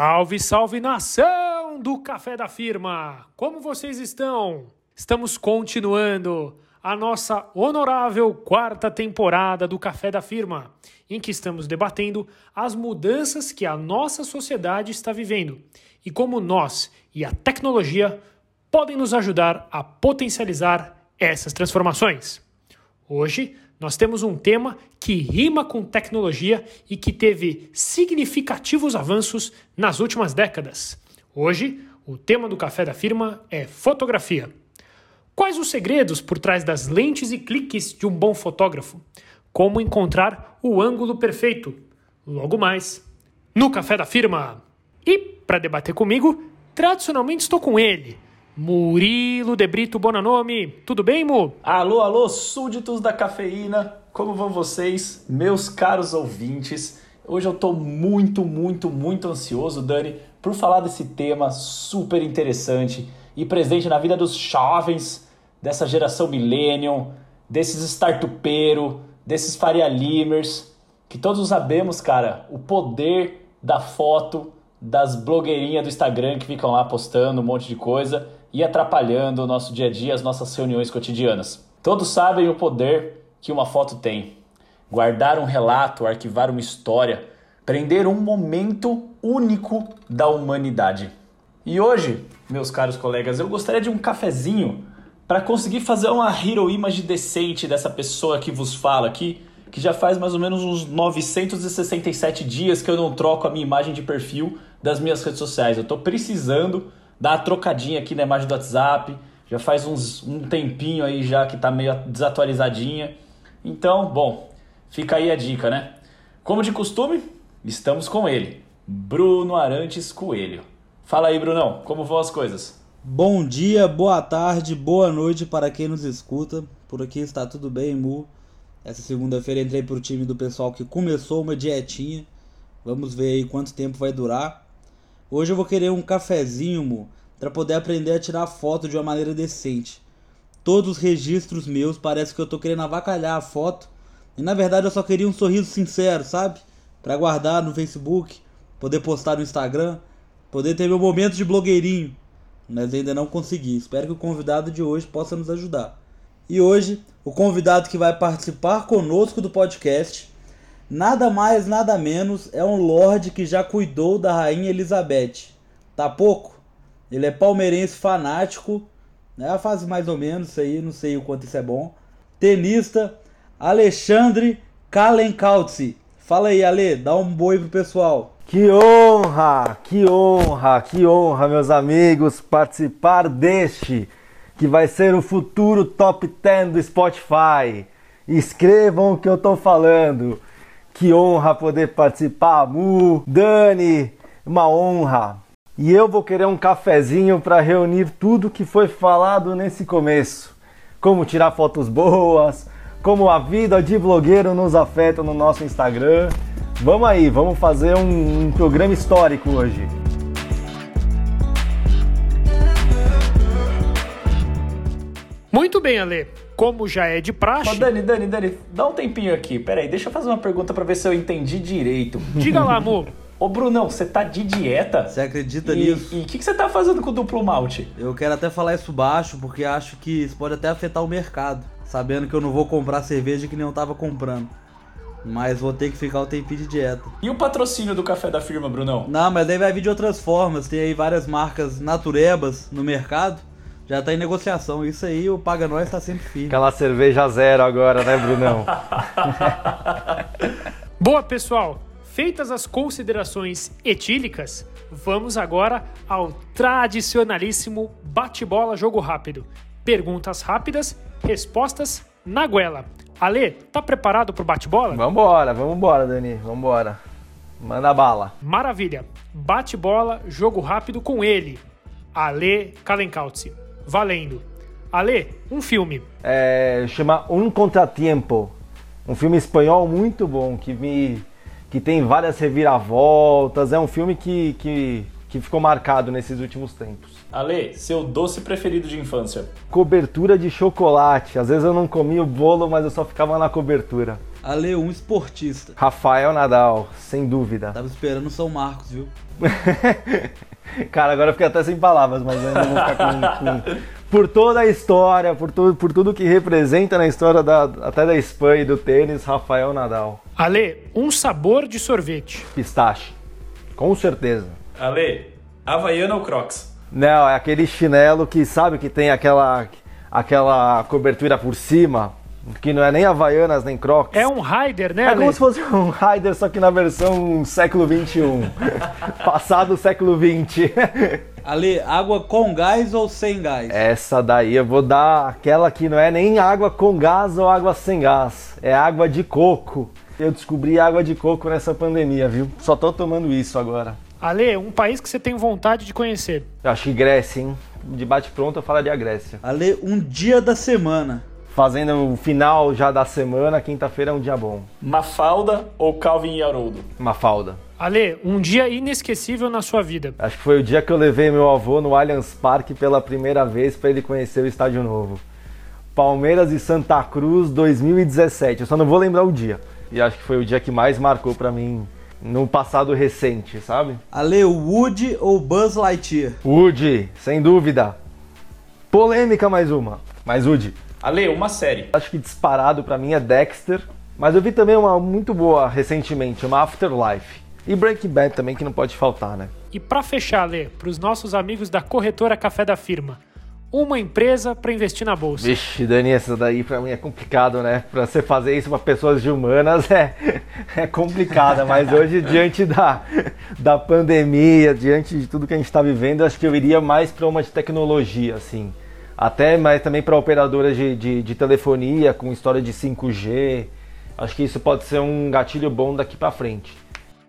Salve, salve nação do Café da Firma! Como vocês estão? Estamos continuando a nossa honorável quarta temporada do Café da Firma, em que estamos debatendo as mudanças que a nossa sociedade está vivendo e como nós e a tecnologia podem nos ajudar a potencializar essas transformações. Hoje nós temos um tema que rima com tecnologia e que teve significativos avanços nas últimas décadas. Hoje, o tema do café da firma é fotografia. Quais os segredos por trás das lentes e cliques de um bom fotógrafo? Como encontrar o ângulo perfeito? Logo mais, no café da firma. E para debater comigo, tradicionalmente estou com ele, Murilo de Brito Bonanome. Tudo bem, Mu? Alô, alô, súditos da cafeína. Como vão vocês, meus caros ouvintes? Hoje eu estou muito, muito, muito ansioso, Dani, por falar desse tema super interessante e presente na vida dos jovens dessa geração millennium, desses startupeiros, desses Faria Limers, que todos sabemos, cara, o poder da foto das blogueirinhas do Instagram que ficam lá postando um monte de coisa e atrapalhando o nosso dia a dia, as nossas reuniões cotidianas. Todos sabem o poder que uma foto tem. Guardar um relato, arquivar uma história, prender um momento único da humanidade. E hoje, meus caros colegas, eu gostaria de um cafezinho para conseguir fazer uma hero image decente dessa pessoa que vos fala aqui, que já faz mais ou menos uns 967 dias que eu não troco a minha imagem de perfil das minhas redes sociais. Eu estou precisando dar uma trocadinha aqui na imagem do WhatsApp. Já faz uns, um tempinho aí já que está meio desatualizadinha. Então, bom, fica aí a dica, né? Como de costume, estamos com ele, Bruno Arantes Coelho. Fala aí, Brunão, como vão as coisas? Bom dia, boa tarde, boa noite para quem nos escuta. Por aqui está tudo bem, Mu. Essa segunda-feira entrei para o time do pessoal que começou uma dietinha. Vamos ver aí quanto tempo vai durar. Hoje eu vou querer um cafezinho, para poder aprender a tirar foto de uma maneira decente. Todos os registros meus parece que eu tô querendo avacalhar a foto. E na verdade eu só queria um sorriso sincero, sabe? Para guardar no Facebook, poder postar no Instagram, poder ter meu momento de blogueirinho. Mas ainda não consegui. Espero que o convidado de hoje possa nos ajudar. E hoje, o convidado que vai participar conosco do podcast Nada mais, nada menos, é um lord que já cuidou da rainha Elizabeth. Tá pouco? Ele é palmeirense fanático, né? Faz mais ou menos isso aí, não sei o quanto isso é bom. Tenista Alexandre Kalenkautzi. Fala aí, Ale, dá um boi pro pessoal. Que honra, que honra, que honra, meus amigos, participar deste que vai ser o futuro top 10 do Spotify. Escrevam o que eu tô falando. Que honra poder participar, Mu, Dani, uma honra. E eu vou querer um cafezinho para reunir tudo que foi falado nesse começo. Como tirar fotos boas, como a vida de blogueiro nos afeta no nosso Instagram. Vamos aí, vamos fazer um, um programa histórico hoje. Muito bem, Ale. Como já é de praxe. Ô, Dani, Dani, Dani, dá um tempinho aqui. Peraí, deixa eu fazer uma pergunta para ver se eu entendi direito. Diga lá, amor. Ô, Brunão, você tá de dieta? Você acredita E nisso? e o que, que você tá fazendo com o duplo malte? Eu quero até falar isso baixo porque acho que isso pode até afetar o mercado. Sabendo que eu não vou comprar cerveja que nem eu tava comprando. Mas vou ter que ficar o tempinho de dieta. E o patrocínio do café da firma, Brunão? Não, mas daí vai vir de outras formas. Tem aí várias marcas naturebas no mercado. Já tá em negociação. Isso aí, o Paga Nós tá sempre firme. Aquela cerveja zero agora, né, Brunão? Boa, pessoal. Feitas as considerações etílicas, vamos agora ao tradicionalíssimo bate-bola jogo rápido. Perguntas rápidas, respostas na goela. Ale, tá preparado pro bate-bola? vambora, vambora, Dani, vambora. Manda bala. Maravilha. Bate-bola, jogo rápido com ele. Ale Kalenkautzi. Valendo. Ale, um filme. É, chama Um Contratiempo. Um filme espanhol muito bom, que me que tem várias reviravoltas. É um filme que, que, que ficou marcado nesses últimos tempos. Ale, seu doce preferido de infância? Cobertura de chocolate. Às vezes eu não comia o bolo, mas eu só ficava na cobertura. Ale, um esportista. Rafael Nadal, sem dúvida. Tava esperando o São Marcos, viu? Cara, agora eu fiquei até sem palavras, mas ainda vou ficar com, com... Por toda a história, por tudo, por tudo que representa na história da, até da Espanha e do tênis, Rafael Nadal. Ale, um sabor de sorvete. Pistache. Com certeza. Ale, Havaiana ou Crocs? Não, é aquele chinelo que sabe que tem aquela, aquela cobertura por cima, que não é nem Havaianas nem Crocs. É um Raider, né, É Ale? como se fosse um Rider, só que na versão século XXI. Passado século XX. Ale, água com gás ou sem gás? Essa daí eu vou dar aquela que não é nem água com gás ou água sem gás. É água de coco. Eu descobri água de coco nessa pandemia, viu? Só tô tomando isso agora. Ale, um país que você tem vontade de conhecer. Eu acho que Grécia, hein? De bate pronto eu falaria Grécia. Ale, um dia da semana. Fazendo o final já da semana, quinta-feira é um dia bom. Mafalda ou Calvin e Haroldo? Mafalda. Ale, um dia inesquecível na sua vida. Acho que foi o dia que eu levei meu avô no Allianz Parque pela primeira vez para ele conhecer o Estádio Novo. Palmeiras e Santa Cruz 2017. Eu só não vou lembrar o dia. E acho que foi o dia que mais marcou para mim no passado recente, sabe? Ale, Woody ou Buzz Lightyear? Woody, sem dúvida. Polêmica mais uma. Mas Woody. Ale, uma série. Acho que disparado para mim é Dexter. Mas eu vi também uma muito boa recentemente, uma Afterlife. E Breaking Bad também, que não pode faltar, né? E para fechar, Ale, para os nossos amigos da corretora Café da Firma, uma empresa para investir na bolsa. Vixe, Dani, essa daí pra mim é complicado, né? Pra você fazer isso pra pessoas de humanas é, é complicado, mas hoje, diante da, da pandemia, diante de tudo que a gente tá vivendo, acho que eu iria mais pra uma de tecnologia, assim. Até, mas também para operadoras de, de, de telefonia, com história de 5G. Acho que isso pode ser um gatilho bom daqui pra frente.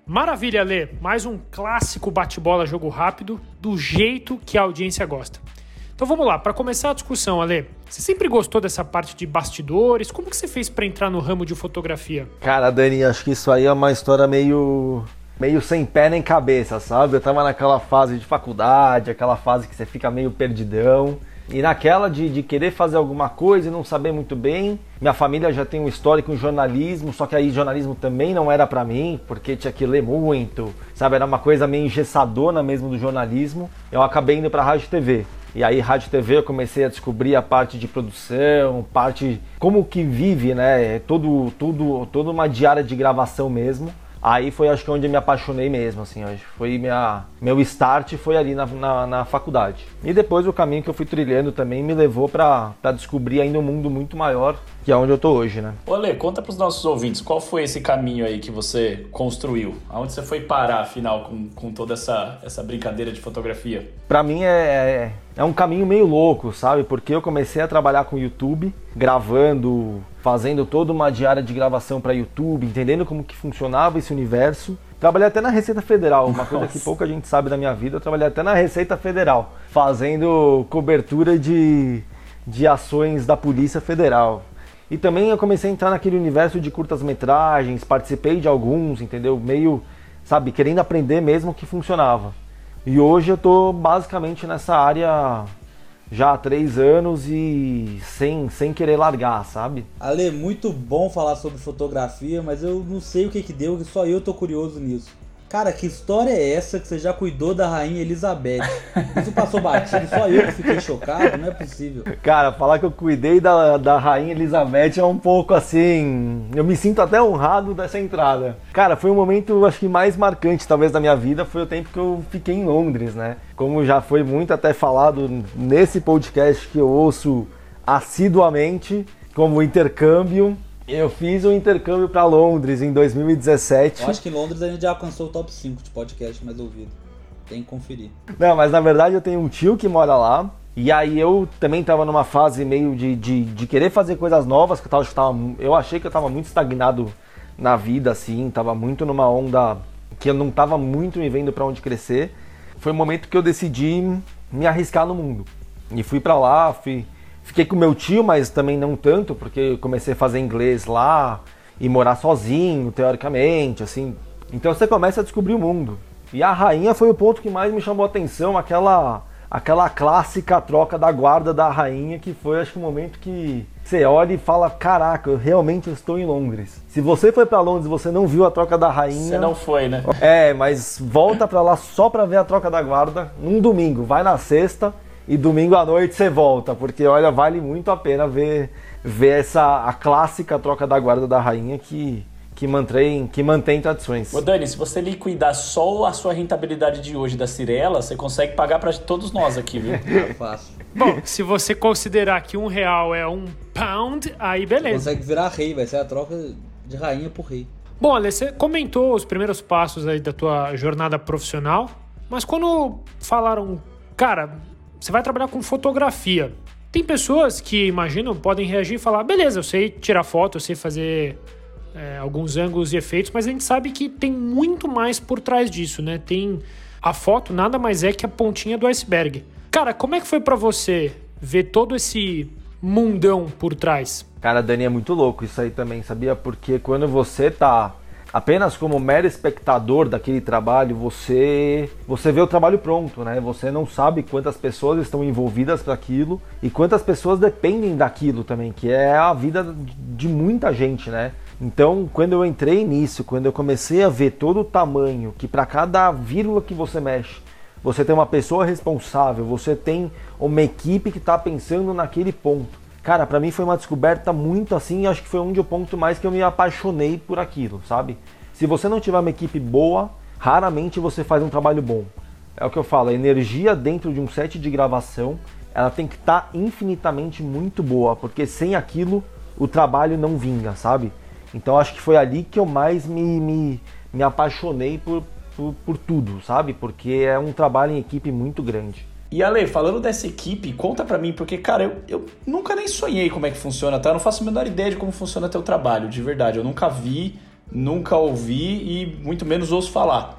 Maravilha, Lê. Mais um clássico bate-bola jogo rápido, do jeito que a audiência gosta. Então vamos lá, para começar a discussão, Ale. Você sempre gostou dessa parte de bastidores? Como que você fez para entrar no ramo de fotografia? Cara, Dani, acho que isso aí é uma história meio meio sem pé nem cabeça, sabe? Eu tava naquela fase de faculdade, aquela fase que você fica meio perdidão. E naquela de, de querer fazer alguma coisa e não saber muito bem. Minha família já tem um histórico em jornalismo, só que aí jornalismo também não era para mim, porque tinha que ler muito, sabe? Era uma coisa meio engessadona mesmo do jornalismo. Eu acabei indo para rádio TV. E aí, rádio TV, eu comecei a descobrir a parte de produção, parte como que vive, né? Todo, tudo, toda uma diária de gravação mesmo. Aí foi acho que onde eu me apaixonei mesmo, assim, acho foi minha, meu start foi ali na, na, na, faculdade. E depois o caminho que eu fui trilhando também me levou para descobrir ainda um mundo muito maior, que é onde eu tô hoje, né? Olê, conta pros nossos ouvintes, qual foi esse caminho aí que você construiu? Aonde você foi parar, afinal, com, com toda essa, essa brincadeira de fotografia? Para mim é, é, é um caminho meio louco, sabe? Porque eu comecei a trabalhar com YouTube, gravando, fazendo toda uma diária de gravação para YouTube, entendendo como que funcionava esse universo. Trabalhei até na Receita Federal, uma coisa que pouca gente sabe da minha vida. Eu trabalhei até na Receita Federal, fazendo cobertura de, de ações da Polícia Federal. E também eu comecei a entrar naquele universo de curtas-metragens, participei de alguns, entendeu? Meio, sabe, querendo aprender mesmo que funcionava. E hoje eu tô basicamente nessa área já há três anos e sem, sem querer largar, sabe? Ale, muito bom falar sobre fotografia, mas eu não sei o que que deu, só eu tô curioso nisso. Cara, que história é essa que você já cuidou da rainha Elizabeth? Isso passou batido, só eu que fiquei chocado, não é possível. Cara, falar que eu cuidei da, da rainha Elizabeth é um pouco assim. Eu me sinto até honrado dessa entrada. Cara, foi um momento, acho que mais marcante, talvez, da minha vida, foi o tempo que eu fiquei em Londres, né? Como já foi muito até falado nesse podcast que eu ouço assiduamente, como intercâmbio. Eu fiz um intercâmbio para Londres em 2017. Eu acho que em Londres a gente já alcançou o top 5 de podcast mais ouvido. Tem que conferir. Não, mas na verdade eu tenho um tio que mora lá. E aí eu também tava numa fase meio de, de, de querer fazer coisas novas, que eu, tava, eu, tava, eu achei que eu tava muito estagnado na vida, assim, tava muito numa onda que eu não tava muito me vendo para onde crescer. Foi o momento que eu decidi me arriscar no mundo. E fui para lá, fui Fiquei com meu tio, mas também não tanto, porque comecei a fazer inglês lá e morar sozinho, teoricamente, assim. Então você começa a descobrir o mundo. E a rainha foi o ponto que mais me chamou a atenção, aquela aquela clássica troca da guarda da rainha, que foi acho que o momento que você olha e fala: Caraca, eu realmente estou em Londres. Se você foi para Londres e você não viu a troca da rainha. Você não foi, né? É, mas volta para lá só para ver a troca da guarda num domingo. Vai na sexta e domingo à noite você volta, porque olha, vale muito a pena ver, ver essa a clássica troca da guarda da rainha que que mantém, que mantém tradições. Ô Dani, se você liquidar só a sua rentabilidade de hoje da Cirela, você consegue pagar para todos nós aqui, viu? É fácil. Bom, se você considerar que um real é um pound, aí beleza. Consegue virar rei, vai ser a troca de rainha por rei. Bom, Ale, você comentou os primeiros passos aí da tua jornada profissional, mas quando falaram, cara, você vai trabalhar com fotografia, tem pessoas que, imaginam, podem reagir e falar, beleza, eu sei tirar foto, eu sei fazer é, alguns ângulos e efeitos, mas a gente sabe que tem muito mais por trás disso, né? Tem a foto nada mais é que a pontinha do iceberg. Cara, como é que foi para você ver todo esse mundão por trás? Cara, Dani, é muito louco isso aí também, sabia? Porque quando você tá apenas como mero espectador daquele trabalho, você você vê o trabalho pronto, né? Você não sabe quantas pessoas estão envolvidas para aquilo e quantas pessoas dependem daquilo também, que é a vida de muita gente, né? Então, quando eu entrei nisso, quando eu comecei a ver todo o tamanho, que para cada vírgula que você mexe, você tem uma pessoa responsável, você tem uma equipe que está pensando naquele ponto. Cara, para mim foi uma descoberta muito assim, acho que foi um dos pontos mais que eu me apaixonei por aquilo, sabe? Se você não tiver uma equipe boa, raramente você faz um trabalho bom. É o que eu falo, a energia dentro de um set de gravação, ela tem que estar tá infinitamente muito boa, porque sem aquilo o trabalho não vinga, sabe? Então acho que foi ali que eu mais me, me, me apaixonei por, por, por, tudo, sabe? Porque é um trabalho em equipe muito grande. E Ale, falando dessa equipe, conta pra mim, porque, cara, eu, eu nunca nem sonhei como é que funciona, tá? Eu não faço a menor ideia de como funciona teu trabalho, de verdade. Eu nunca vi, nunca ouvi e muito menos ouço falar.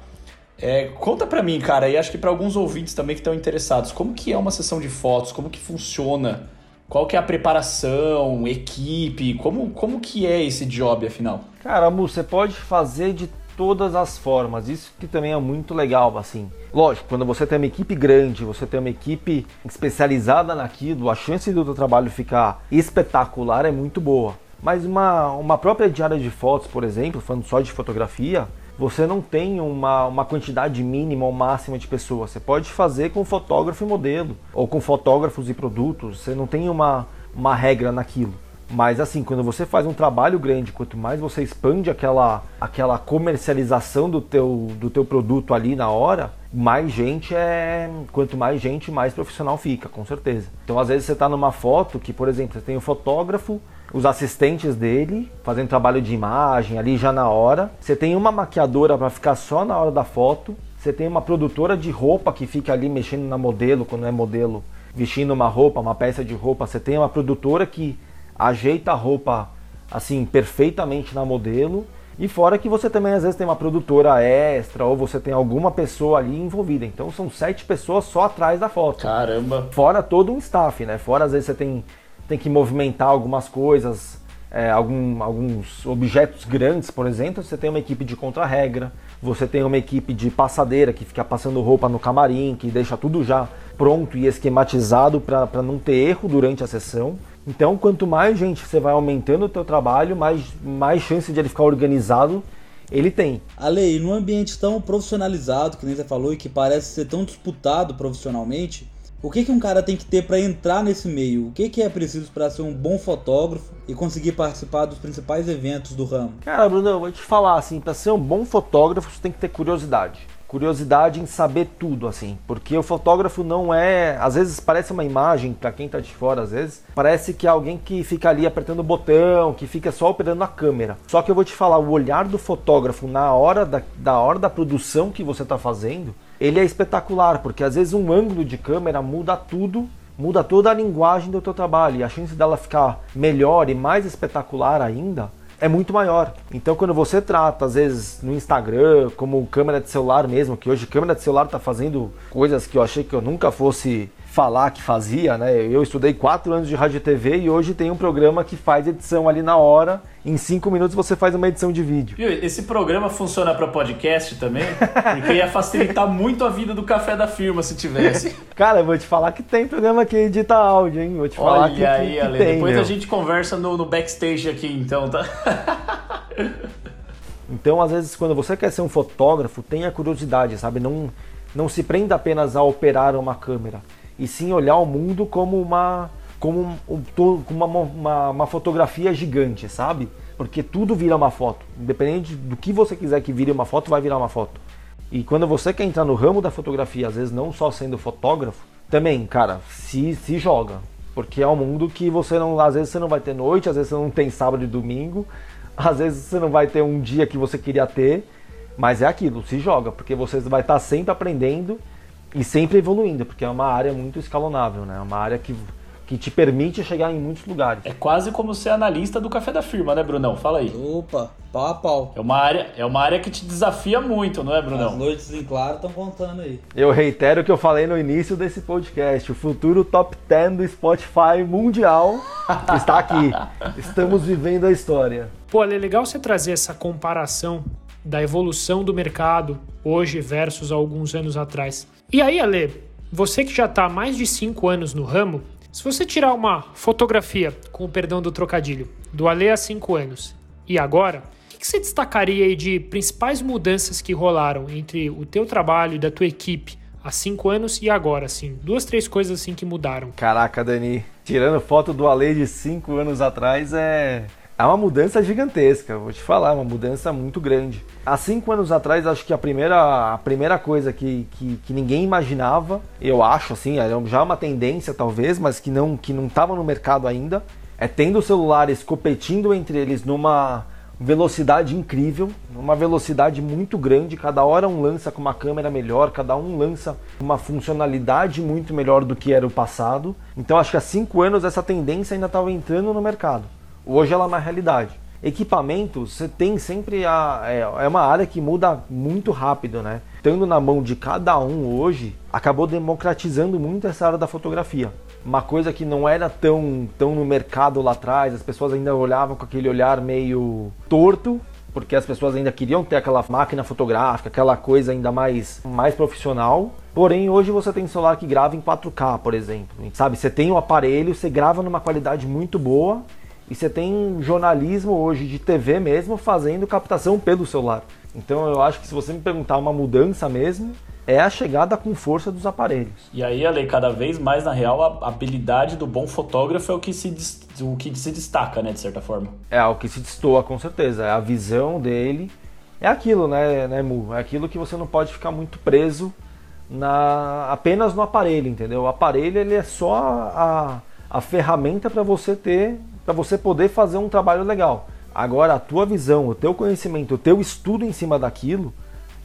É, conta pra mim, cara, e acho que para alguns ouvintes também que estão interessados, como que é uma sessão de fotos, como que funciona qual que é a preparação, equipe, como, como que é esse job afinal? Cara, Mu, você pode fazer de todas as formas, isso que também é muito legal, assim. Lógico, quando você tem uma equipe grande, você tem uma equipe especializada naquilo, a chance do trabalho ficar espetacular é muito boa. Mas uma, uma própria diária de fotos, por exemplo, falando só de fotografia, você não tem uma, uma quantidade mínima ou máxima de pessoas. Você pode fazer com fotógrafo e modelo, ou com fotógrafos e produtos. Você não tem uma, uma regra naquilo. Mas assim, quando você faz um trabalho grande, quanto mais você expande aquela, aquela comercialização do teu, do teu produto ali na hora, mais gente é. Quanto mais gente, mais profissional fica, com certeza. Então às vezes você está numa foto que, por exemplo, você tem o fotógrafo, os assistentes dele fazendo trabalho de imagem ali já na hora. Você tem uma maquiadora para ficar só na hora da foto. Você tem uma produtora de roupa que fica ali mexendo na modelo, quando é modelo, vestindo uma roupa, uma peça de roupa. Você tem uma produtora que ajeita a roupa assim perfeitamente na modelo. E fora que você também às vezes tem uma produtora extra ou você tem alguma pessoa ali envolvida. Então são sete pessoas só atrás da foto. Caramba! Fora todo um staff, né? Fora às vezes você tem tem que movimentar algumas coisas, é, algum, alguns objetos grandes, por exemplo, você tem uma equipe de contra-regra, você tem uma equipe de passadeira que fica passando roupa no camarim, que deixa tudo já pronto e esquematizado para não ter erro durante a sessão. Então, quanto mais gente você vai aumentando o teu trabalho, mais, mais chance de ele ficar organizado ele tem. Ale, e num ambiente tão profissionalizado, que nem você falou, e que parece ser tão disputado profissionalmente, o que, que um cara tem que ter para entrar nesse meio? O que, que é preciso para ser um bom fotógrafo e conseguir participar dos principais eventos do ramo? Cara, Bruno, eu vou te falar assim, para ser um bom fotógrafo, você tem que ter curiosidade. Curiosidade em saber tudo, assim, porque o fotógrafo não é. Às vezes parece uma imagem, para quem tá de fora, às vezes, parece que é alguém que fica ali apertando o botão, que fica só operando a câmera. Só que eu vou te falar, o olhar do fotógrafo na hora da, da hora da produção que você tá fazendo ele é espetacular, porque às vezes um ângulo de câmera muda tudo, muda toda a linguagem do teu trabalho e a chance dela ficar melhor e mais espetacular ainda é muito maior. Então quando você trata, às vezes no Instagram, como câmera de celular mesmo, que hoje câmera de celular está fazendo coisas que eu achei que eu nunca fosse falar que fazia, né? Eu estudei quatro anos de rádio e TV e hoje tem um programa que faz edição ali na hora. Em cinco minutos você faz uma edição de vídeo. Esse programa funciona para podcast também? Porque ia facilitar muito a vida do café da firma se tivesse. Cara, eu vou te falar que tem programa que edita áudio, hein? Vou te falar Olha que, aí, que, que Ale. tem, Depois meu. a gente conversa no, no backstage aqui, então, tá? Então, às vezes, quando você quer ser um fotógrafo, tenha curiosidade, sabe? Não, não se prenda apenas a operar uma câmera, e sim olhar o mundo como uma, como um- um uma, uma, uma fotografia gigante, sabe? Porque tudo vira uma foto. Independente do que você quiser que vire uma foto, vai virar uma foto. E quando você quer entrar no ramo da fotografia, às vezes não só sendo fotógrafo, também, cara, se, se joga. Porque é um mundo que você não. Às vezes você não vai ter noite, às vezes você não tem sábado e domingo, às vezes você não vai ter um dia que você queria ter, mas é aquilo, se joga, porque você vai estar sempre aprendendo e sempre evoluindo, porque é uma área muito escalonável, né? É uma área que, que te permite chegar em muitos lugares. É quase como ser analista do café da firma, né, Brunão? Fala aí. Opa, pau a pau. É uma área, é uma área que te desafia muito, não é, As Brunão? noites em claro estão contando aí. Eu reitero o que eu falei no início desse podcast: o futuro top 10 do Spotify mundial está aqui. Estamos vivendo a história. Pô, é legal você trazer essa comparação da evolução do mercado hoje versus alguns anos atrás. E aí, Ale, você que já está há mais de cinco anos no ramo, se você tirar uma fotografia, com o perdão do trocadilho, do Ale há cinco anos e agora, o que você destacaria aí de principais mudanças que rolaram entre o teu trabalho e da tua equipe há cinco anos e agora, assim? Duas, três coisas assim que mudaram. Caraca, Dani, tirando foto do Ale de 5 anos atrás é. É uma mudança gigantesca, vou te falar, uma mudança muito grande. Há cinco anos atrás, acho que a primeira, a primeira coisa que, que, que ninguém imaginava, eu acho assim, já uma tendência talvez, mas que não que não estava no mercado ainda, é tendo celulares competindo entre eles numa velocidade incrível, uma velocidade muito grande, cada hora um lança com uma câmera melhor, cada um lança uma funcionalidade muito melhor do que era o passado. Então acho que há cinco anos essa tendência ainda estava entrando no mercado. Hoje ela é uma realidade. Equipamento, você tem sempre a. É, é uma área que muda muito rápido, né? Estando na mão de cada um hoje, acabou democratizando muito essa área da fotografia. Uma coisa que não era tão, tão no mercado lá atrás, as pessoas ainda olhavam com aquele olhar meio torto, porque as pessoas ainda queriam ter aquela máquina fotográfica, aquela coisa ainda mais, mais profissional. Porém, hoje você tem celular que grava em 4K, por exemplo. Sabe, você tem o aparelho, você grava numa qualidade muito boa e você tem jornalismo hoje de TV mesmo fazendo captação pelo celular. Então eu acho que se você me perguntar uma mudança mesmo, é a chegada com força dos aparelhos. E aí, Ale, cada vez mais, na real, a habilidade do bom fotógrafo é o que se, o que se destaca, né, de certa forma. É o que se destoa com certeza, é a visão dele. É aquilo, né, né, Mu? É aquilo que você não pode ficar muito preso na apenas no aparelho, entendeu? O aparelho ele é só a, a ferramenta para você ter, para você poder fazer um trabalho legal. Agora a tua visão, o teu conhecimento, o teu estudo em cima daquilo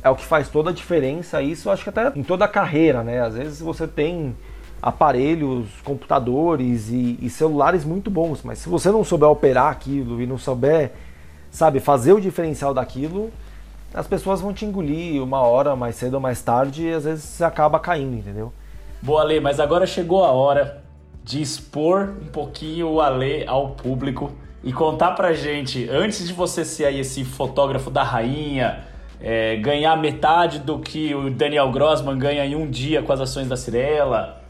é o que faz toda a diferença. Isso acho que até em toda a carreira, né? Às vezes você tem aparelhos, computadores e, e celulares muito bons, mas se você não souber operar aquilo e não souber, sabe, fazer o diferencial daquilo, as pessoas vão te engolir uma hora mais cedo ou mais tarde e às vezes você acaba caindo, entendeu? Boa, Ale, mas agora chegou a hora de expor um pouquinho o Ale ao público e contar pra gente, antes de você ser aí esse fotógrafo da rainha, é, ganhar metade do que o Daniel Grossman ganha em um dia com as ações da Cirela,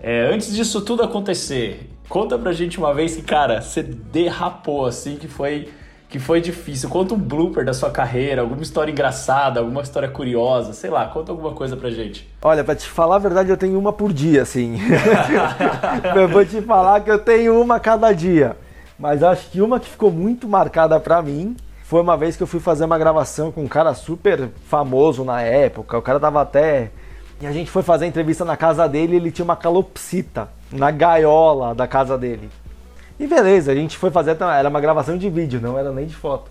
é, antes disso tudo acontecer, conta pra gente uma vez que, cara, você derrapou assim, que foi, que foi difícil. Conta um blooper da sua carreira, alguma história engraçada, alguma história curiosa, sei lá, conta alguma coisa pra gente. Olha, pra te falar a verdade, eu tenho uma por dia, assim. eu vou te falar que eu tenho uma cada dia. Mas acho que uma que ficou muito marcada pra mim foi uma vez que eu fui fazer uma gravação com um cara super famoso na época. O cara tava até. E a gente foi fazer a entrevista na casa dele e ele tinha uma calopsita na gaiola da casa dele. E beleza, a gente foi fazer. Era uma gravação de vídeo, não era nem de foto.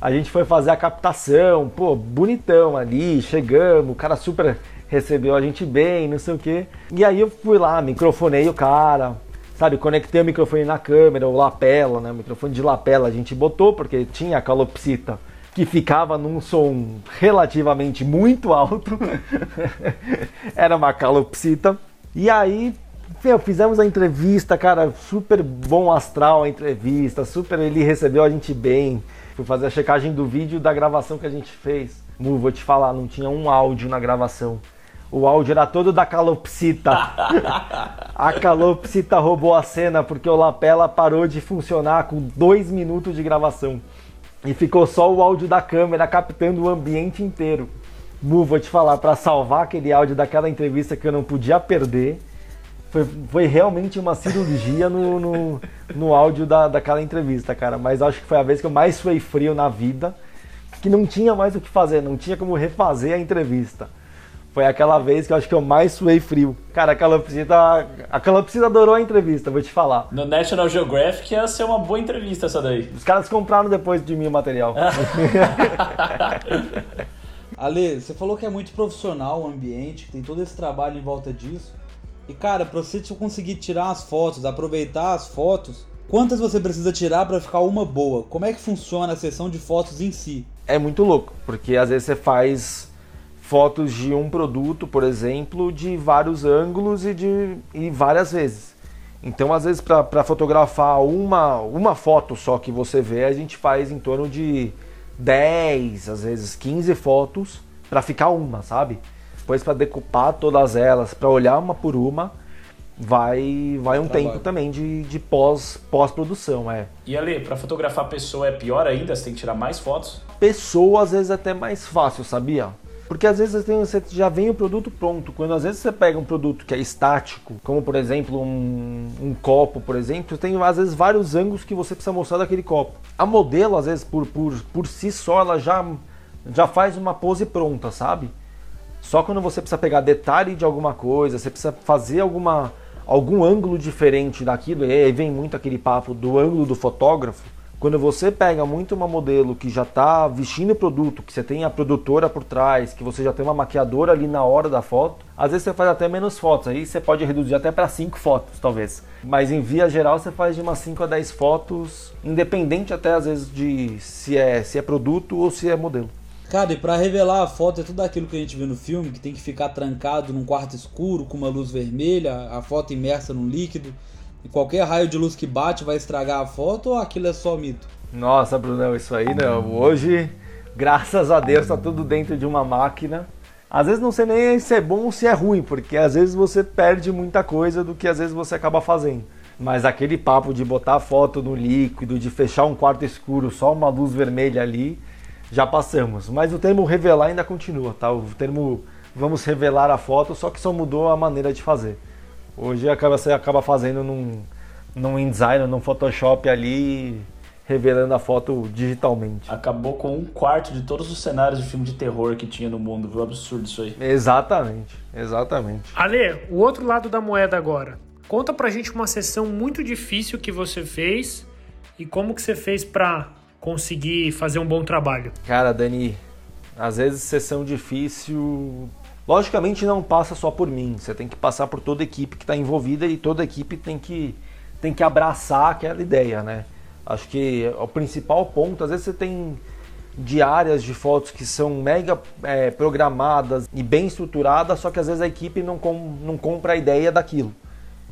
A gente foi fazer a captação, pô, bonitão ali, chegamos, o cara super recebeu a gente bem, não sei o quê. E aí eu fui lá, microfonei o cara, sabe, conectei o microfone na câmera, o lapela, né, o microfone de lapela a gente botou, porque tinha a calopsita que ficava num som relativamente muito alto. Era uma calopsita. E aí Meu, fizemos a entrevista, cara, super bom astral a entrevista, super ele recebeu a gente bem. Fui fazer a checagem do vídeo da gravação que a gente fez. Mu, vou te falar, não tinha um áudio na gravação. O áudio era todo da calopsita. a calopsita roubou a cena porque o lapela parou de funcionar com dois minutos de gravação. E ficou só o áudio da câmera captando o ambiente inteiro. Mu, vou te falar, para salvar aquele áudio daquela entrevista que eu não podia perder, foi, foi realmente uma cirurgia no, no, no áudio da, daquela entrevista, cara. Mas acho que foi a vez que eu mais fui frio na vida, que não tinha mais o que fazer, não tinha como refazer a entrevista. Foi aquela vez que eu acho que eu mais suei frio. Cara, a Calopsita, a Calopsita adorou a entrevista, vou te falar. No National Geographic ia ser uma boa entrevista essa daí. Os caras compraram depois de mim o material. Ale, você falou que é muito profissional o ambiente, que tem todo esse trabalho em volta disso. E cara, pra você conseguir tirar as fotos, aproveitar as fotos, quantas você precisa tirar para ficar uma boa? Como é que funciona a sessão de fotos em si? É muito louco, porque às vezes você faz fotos de um produto, por exemplo, de vários ângulos e de e várias vezes. Então, às vezes, para fotografar uma, uma foto só que você vê, a gente faz em torno de 10, às vezes 15 fotos para ficar uma, sabe? Depois para decupar todas elas, para olhar uma por uma, vai vai um Trabalho. tempo também de, de pós pós produção, é. E ali, para fotografar pessoa é pior ainda, você tem que tirar mais fotos? Pessoa às vezes é até mais fácil, sabia? Porque às vezes você já vem o produto pronto. Quando às vezes você pega um produto que é estático, como por exemplo um, um copo, por exemplo, tem às vezes vários ângulos que você precisa mostrar daquele copo. A modelo, às vezes, por, por, por si só, ela já, já faz uma pose pronta, sabe? Só quando você precisa pegar detalhe de alguma coisa, você precisa fazer alguma, algum ângulo diferente daquilo, e aí vem muito aquele papo do ângulo do fotógrafo quando você pega muito uma modelo que já está vestindo o produto, que você tem a produtora por trás, que você já tem uma maquiadora ali na hora da foto, às vezes você faz até menos fotos, aí você pode reduzir até para 5 fotos, talvez. Mas em via geral você faz de umas 5 a 10 fotos, independente até às vezes de se é, se é produto ou se é modelo. Cara, e pra revelar a foto é tudo aquilo que a gente vê no filme, que tem que ficar trancado num quarto escuro com uma luz vermelha, a foto imersa num líquido. E qualquer raio de luz que bate vai estragar a foto ou aquilo é só mito? Nossa, Brunão, isso aí não. Hoje, graças a Deus, tá tudo dentro de uma máquina. Às vezes não sei nem se é bom ou se é ruim, porque às vezes você perde muita coisa do que às vezes você acaba fazendo. Mas aquele papo de botar a foto no líquido, de fechar um quarto escuro, só uma luz vermelha ali, já passamos. Mas o termo revelar ainda continua, tá? O termo vamos revelar a foto, só que só mudou a maneira de fazer. Hoje acaba, você acaba fazendo num, num InDesign, num Photoshop ali, revelando a foto digitalmente. Acabou com um quarto de todos os cenários de filme de terror que tinha no mundo, viu? Absurdo isso aí. Exatamente, exatamente. Ale, o outro lado da moeda agora. Conta pra gente uma sessão muito difícil que você fez e como que você fez pra conseguir fazer um bom trabalho. Cara, Dani, às vezes sessão difícil Logicamente não passa só por mim, você tem que passar por toda a equipe que está envolvida e toda a equipe tem que, tem que abraçar aquela ideia, né? Acho que o principal ponto, às vezes você tem diárias de fotos que são mega é, programadas e bem estruturadas, só que às vezes a equipe não, com, não compra a ideia daquilo.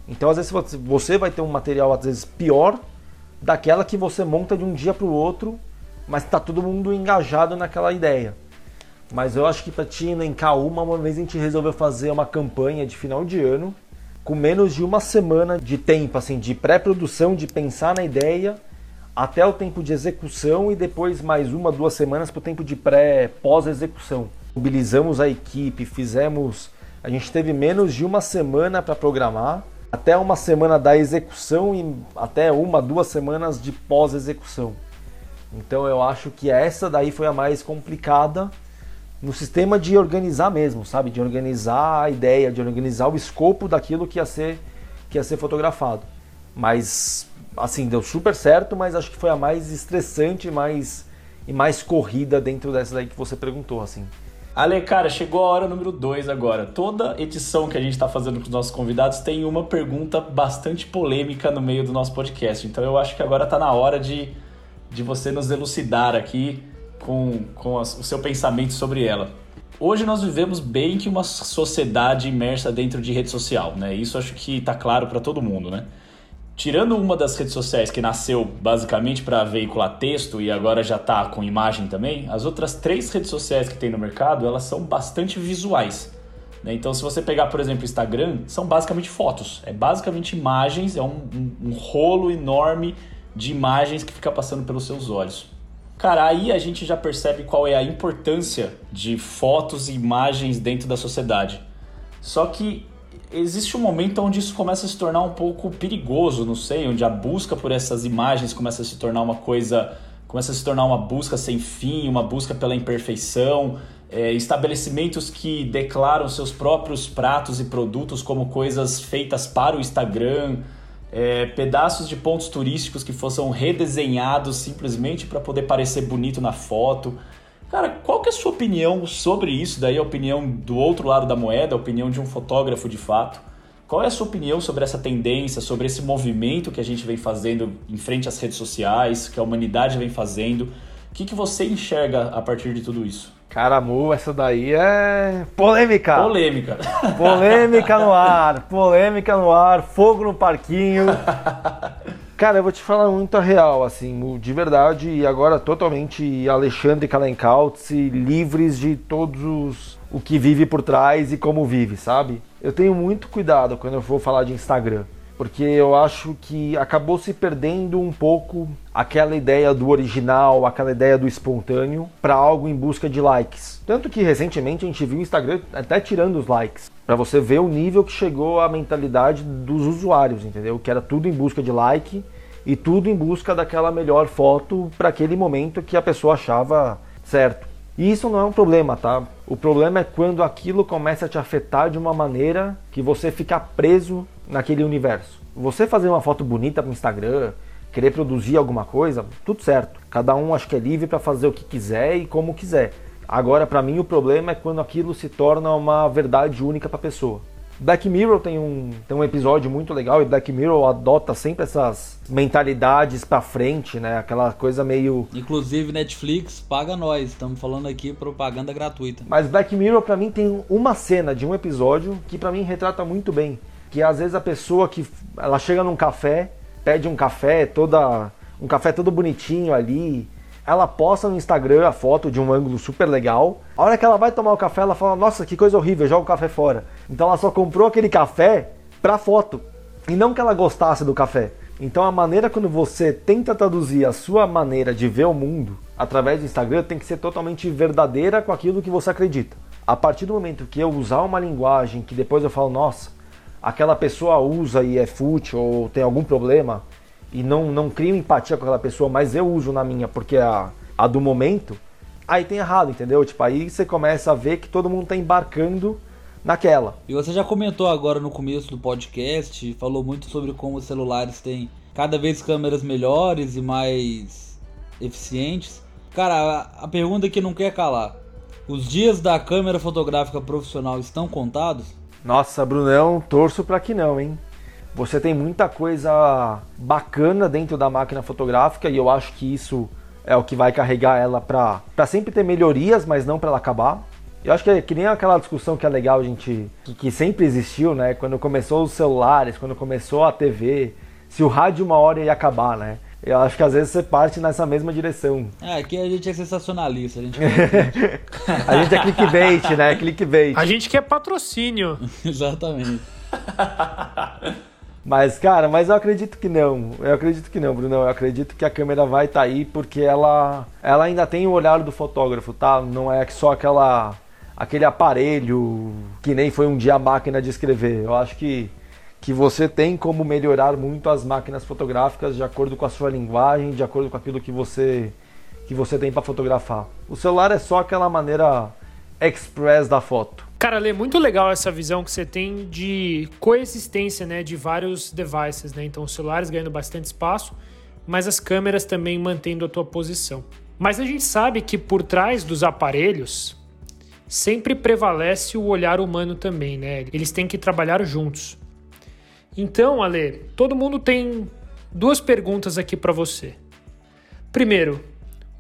Então às vezes você vai ter um material às vezes pior daquela que você monta de um dia para o outro, mas está todo mundo engajado naquela ideia. Mas eu acho que para te elencar uma, uma vez a gente resolveu fazer uma campanha de final de ano com menos de uma semana de tempo, assim, de pré-produção, de pensar na ideia, até o tempo de execução e depois mais uma, duas semanas para o tempo de pré-pós-execução. Mobilizamos a equipe, fizemos. A gente teve menos de uma semana para programar, até uma semana da execução e até uma, duas semanas de pós-execução. Então eu acho que essa daí foi a mais complicada no sistema de organizar mesmo, sabe? De organizar a ideia, de organizar o escopo daquilo que ia ser, que ia ser fotografado. Mas, assim, deu super certo, mas acho que foi a mais estressante mais, e mais corrida dentro dessa daí que você perguntou, assim. Ale, cara, chegou a hora número 2 agora. Toda edição que a gente está fazendo com os nossos convidados tem uma pergunta bastante polêmica no meio do nosso podcast. Então eu acho que agora está na hora de, de você nos elucidar aqui com, com a, o seu pensamento sobre ela. Hoje nós vivemos bem que uma sociedade imersa dentro de rede social, né? Isso acho que está claro para todo mundo, né? Tirando uma das redes sociais que nasceu basicamente para veicular texto e agora já está com imagem também, as outras três redes sociais que tem no mercado elas são bastante visuais. Né? Então, se você pegar, por exemplo, o Instagram, são basicamente fotos, é basicamente imagens, é um, um, um rolo enorme de imagens que fica passando pelos seus olhos. Cara, aí a gente já percebe qual é a importância de fotos e imagens dentro da sociedade. Só que existe um momento onde isso começa a se tornar um pouco perigoso, não sei, onde a busca por essas imagens começa a se tornar uma coisa, começa a se tornar uma busca sem fim, uma busca pela imperfeição, é, estabelecimentos que declaram seus próprios pratos e produtos como coisas feitas para o Instagram, é, pedaços de pontos turísticos que fossem redesenhados simplesmente para poder parecer bonito na foto. Cara, qual que é a sua opinião sobre isso? Daí a opinião do outro lado da moeda, a opinião de um fotógrafo de fato. Qual é a sua opinião sobre essa tendência, sobre esse movimento que a gente vem fazendo em frente às redes sociais, que a humanidade vem fazendo? O que, que você enxerga a partir de tudo isso? Cara, Mu, essa daí é polêmica. Polêmica. Polêmica no ar, polêmica no ar, fogo no parquinho. Cara, eu vou te falar muito a real, assim, de verdade, e agora totalmente Alexandre Kalenkautz, livres de todos os, o que vive por trás e como vive, sabe? Eu tenho muito cuidado quando eu for falar de Instagram, porque eu acho que acabou se perdendo um pouco aquela ideia do original, aquela ideia do espontâneo, para algo em busca de likes. Tanto que recentemente a gente viu o Instagram até tirando os likes, para você ver o nível que chegou a mentalidade dos usuários, entendeu? Que era tudo em busca de like e tudo em busca daquela melhor foto para aquele momento que a pessoa achava certo. E isso não é um problema, tá? O problema é quando aquilo começa a te afetar de uma maneira que você fica preso naquele universo. Você fazer uma foto bonita para o Instagram, querer produzir alguma coisa, tudo certo. Cada um acho que é livre para fazer o que quiser e como quiser. Agora, para mim, o problema é quando aquilo se torna uma verdade única para a pessoa. Black Mirror tem um, tem um episódio muito legal e Black Mirror adota sempre essas mentalidades para frente, né? Aquela coisa meio. Inclusive, Netflix paga nós, estamos falando aqui propaganda gratuita. Mas Black Mirror, para mim, tem uma cena de um episódio que para mim retrata muito bem. Que às vezes a pessoa que ela chega num café, pede um café toda. um café todo bonitinho ali, ela posta no Instagram a foto de um ângulo super legal. A hora que ela vai tomar o café, ela fala: Nossa, que coisa horrível, joga o café fora. Então ela só comprou aquele café pra foto. E não que ela gostasse do café. Então a maneira quando você tenta traduzir a sua maneira de ver o mundo através do Instagram tem que ser totalmente verdadeira com aquilo que você acredita. A partir do momento que eu usar uma linguagem que depois eu falo, nossa, aquela pessoa usa e é fútil ou tem algum problema, e não, não crio empatia com aquela pessoa, mas eu uso na minha porque é a, a do momento, aí tem errado, entendeu? Tipo, aí você começa a ver que todo mundo tá embarcando naquela. E você já comentou agora no começo do podcast, falou muito sobre como os celulares têm cada vez câmeras melhores e mais eficientes. Cara, a pergunta que não quer calar. Os dias da câmera fotográfica profissional estão contados? Nossa, Brunão, torço para que não, hein? Você tem muita coisa bacana dentro da máquina fotográfica e eu acho que isso é o que vai carregar ela para sempre ter melhorias, mas não para ela acabar. Eu acho que é que nem aquela discussão que é legal, gente, que, que, sempre existiu, né? Quando começou os celulares, quando começou a TV, se o rádio uma hora ia acabar, né? Eu acho que às vezes você parte nessa mesma direção. É, aqui a gente é sensacionalista, a gente A gente é clickbait, né? Clickbait. A gente quer patrocínio. Exatamente. Mas, cara, mas eu acredito que não. Eu acredito que não, Bruno. Eu acredito que a câmera vai estar tá aí porque ela, ela ainda tem o olhar do fotógrafo, tá? Não é só aquela aquele aparelho que nem foi um dia a máquina de escrever. Eu acho que, que você tem como melhorar muito as máquinas fotográficas de acordo com a sua linguagem, de acordo com aquilo que você que você tem para fotografar. O celular é só aquela maneira express da foto. Cara, Lê, muito legal essa visão que você tem de coexistência né, de vários devices. Né? Então, os celulares ganhando bastante espaço, mas as câmeras também mantendo a tua posição. Mas a gente sabe que por trás dos aparelhos sempre prevalece o olhar humano também, né? Eles têm que trabalhar juntos. Então, Ale, todo mundo tem duas perguntas aqui para você. Primeiro,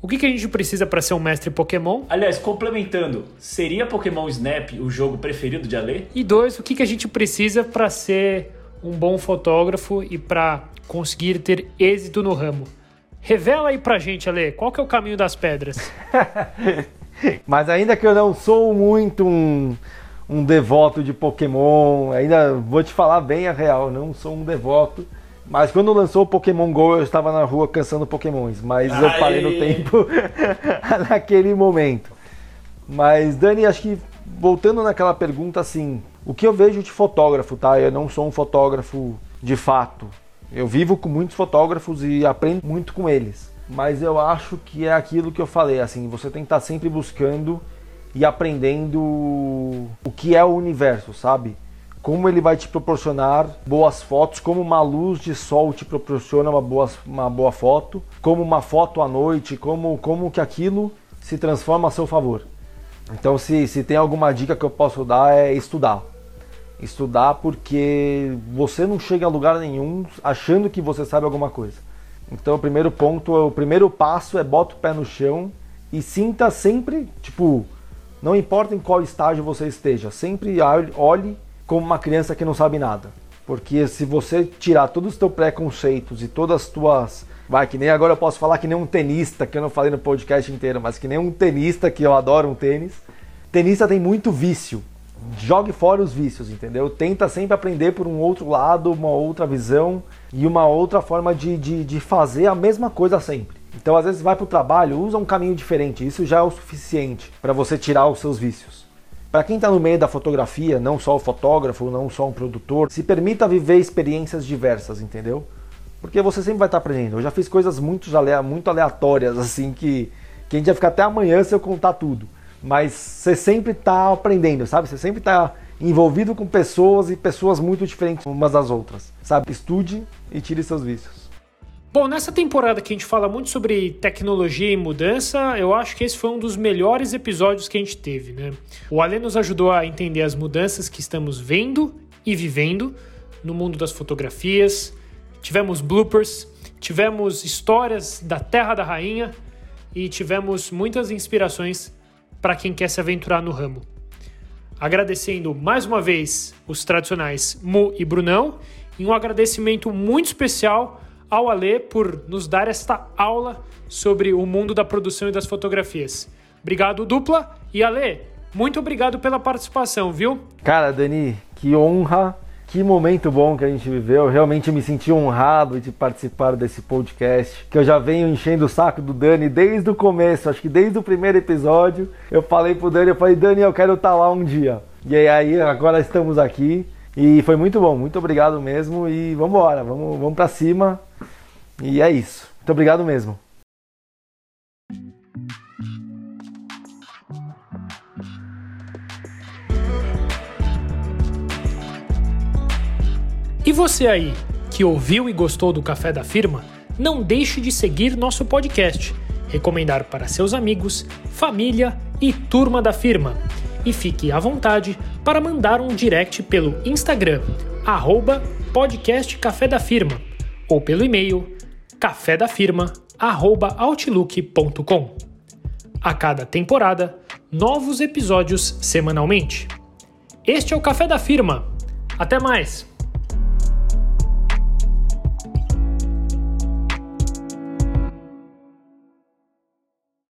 O que, que a gente precisa para ser um mestre Pokémon? Aliás, complementando, seria Pokémon Snap o jogo preferido de Alê? E dois, o que, que a gente precisa para ser um bom fotógrafo e para conseguir ter êxito no ramo? Revela aí pra gente, Ale, qual que é o caminho das pedras? Mas ainda que eu não sou muito um, um devoto de Pokémon, ainda vou te falar bem a real, não sou um devoto. Mas quando lançou o Pokémon GO, eu estava na rua caçando Pokémons, mas Aê. eu parei no tempo naquele momento. Mas Dani, acho que voltando naquela pergunta assim, o que eu vejo de fotógrafo, tá? Eu não sou um fotógrafo de fato. Eu vivo com muitos fotógrafos e aprendo muito com eles. Mas eu acho que é aquilo que eu falei, assim, você tem que estar sempre buscando e aprendendo o que é o universo, sabe? Como ele vai te proporcionar boas fotos, como uma luz de sol te proporciona uma boa, uma boa foto, como uma foto à noite, como, como que aquilo se transforma a seu favor. Então, se, se tem alguma dica que eu posso dar, é estudar estudar porque você não chega a lugar nenhum achando que você sabe alguma coisa. Então o primeiro ponto, o primeiro passo é bota o pé no chão e sinta sempre, tipo, não importa em qual estágio você esteja, sempre olhe como uma criança que não sabe nada. Porque se você tirar todos os teus preconceitos e todas as tuas. Vai, que nem agora eu posso falar que nem um tenista, que eu não falei no podcast inteiro, mas que nem um tenista, que eu adoro um tênis. Tenista tem muito vício jogue fora os vícios, entendeu? Tenta sempre aprender por um outro lado, uma outra visão e uma outra forma de, de, de fazer a mesma coisa sempre. Então, às vezes, vai para o trabalho, usa um caminho diferente. Isso já é o suficiente para você tirar os seus vícios. Para quem está no meio da fotografia, não só o fotógrafo, não só um produtor, se permita viver experiências diversas, entendeu? Porque você sempre vai estar tá aprendendo. Eu já fiz coisas muito, muito aleatórias, assim, que, que a gente ia ficar até amanhã se eu contar tudo mas você sempre está aprendendo, sabe? Você sempre está envolvido com pessoas e pessoas muito diferentes umas das outras, sabe? Estude e tire seus vícios. Bom, nessa temporada que a gente fala muito sobre tecnologia e mudança, eu acho que esse foi um dos melhores episódios que a gente teve, né? O Ale nos ajudou a entender as mudanças que estamos vendo e vivendo no mundo das fotografias. Tivemos bloopers, tivemos histórias da Terra da Rainha e tivemos muitas inspirações para quem quer se aventurar no ramo. Agradecendo mais uma vez os tradicionais Mu e Brunão e um agradecimento muito especial ao Alê por nos dar esta aula sobre o mundo da produção e das fotografias. Obrigado, dupla. E Alê, muito obrigado pela participação, viu? Cara, Dani, que honra que momento bom que a gente viveu. Realmente me senti honrado de participar desse podcast. Que eu já venho enchendo o saco do Dani desde o começo, acho que desde o primeiro episódio. Eu falei pro Dani, eu falei, Dani, eu quero estar tá lá um dia. E aí agora estamos aqui. E foi muito bom, muito obrigado mesmo. E vamos embora, vamos, vamos pra cima. E é isso. Muito obrigado mesmo. E você aí, que ouviu e gostou do Café da Firma, não deixe de seguir nosso podcast, recomendar para seus amigos, família e turma da firma. E fique à vontade para mandar um direct pelo Instagram, arroba da Firma, ou pelo e-mail cafedafirma.outlook.com. A cada temporada, novos episódios semanalmente. Este é o Café da Firma. Até mais!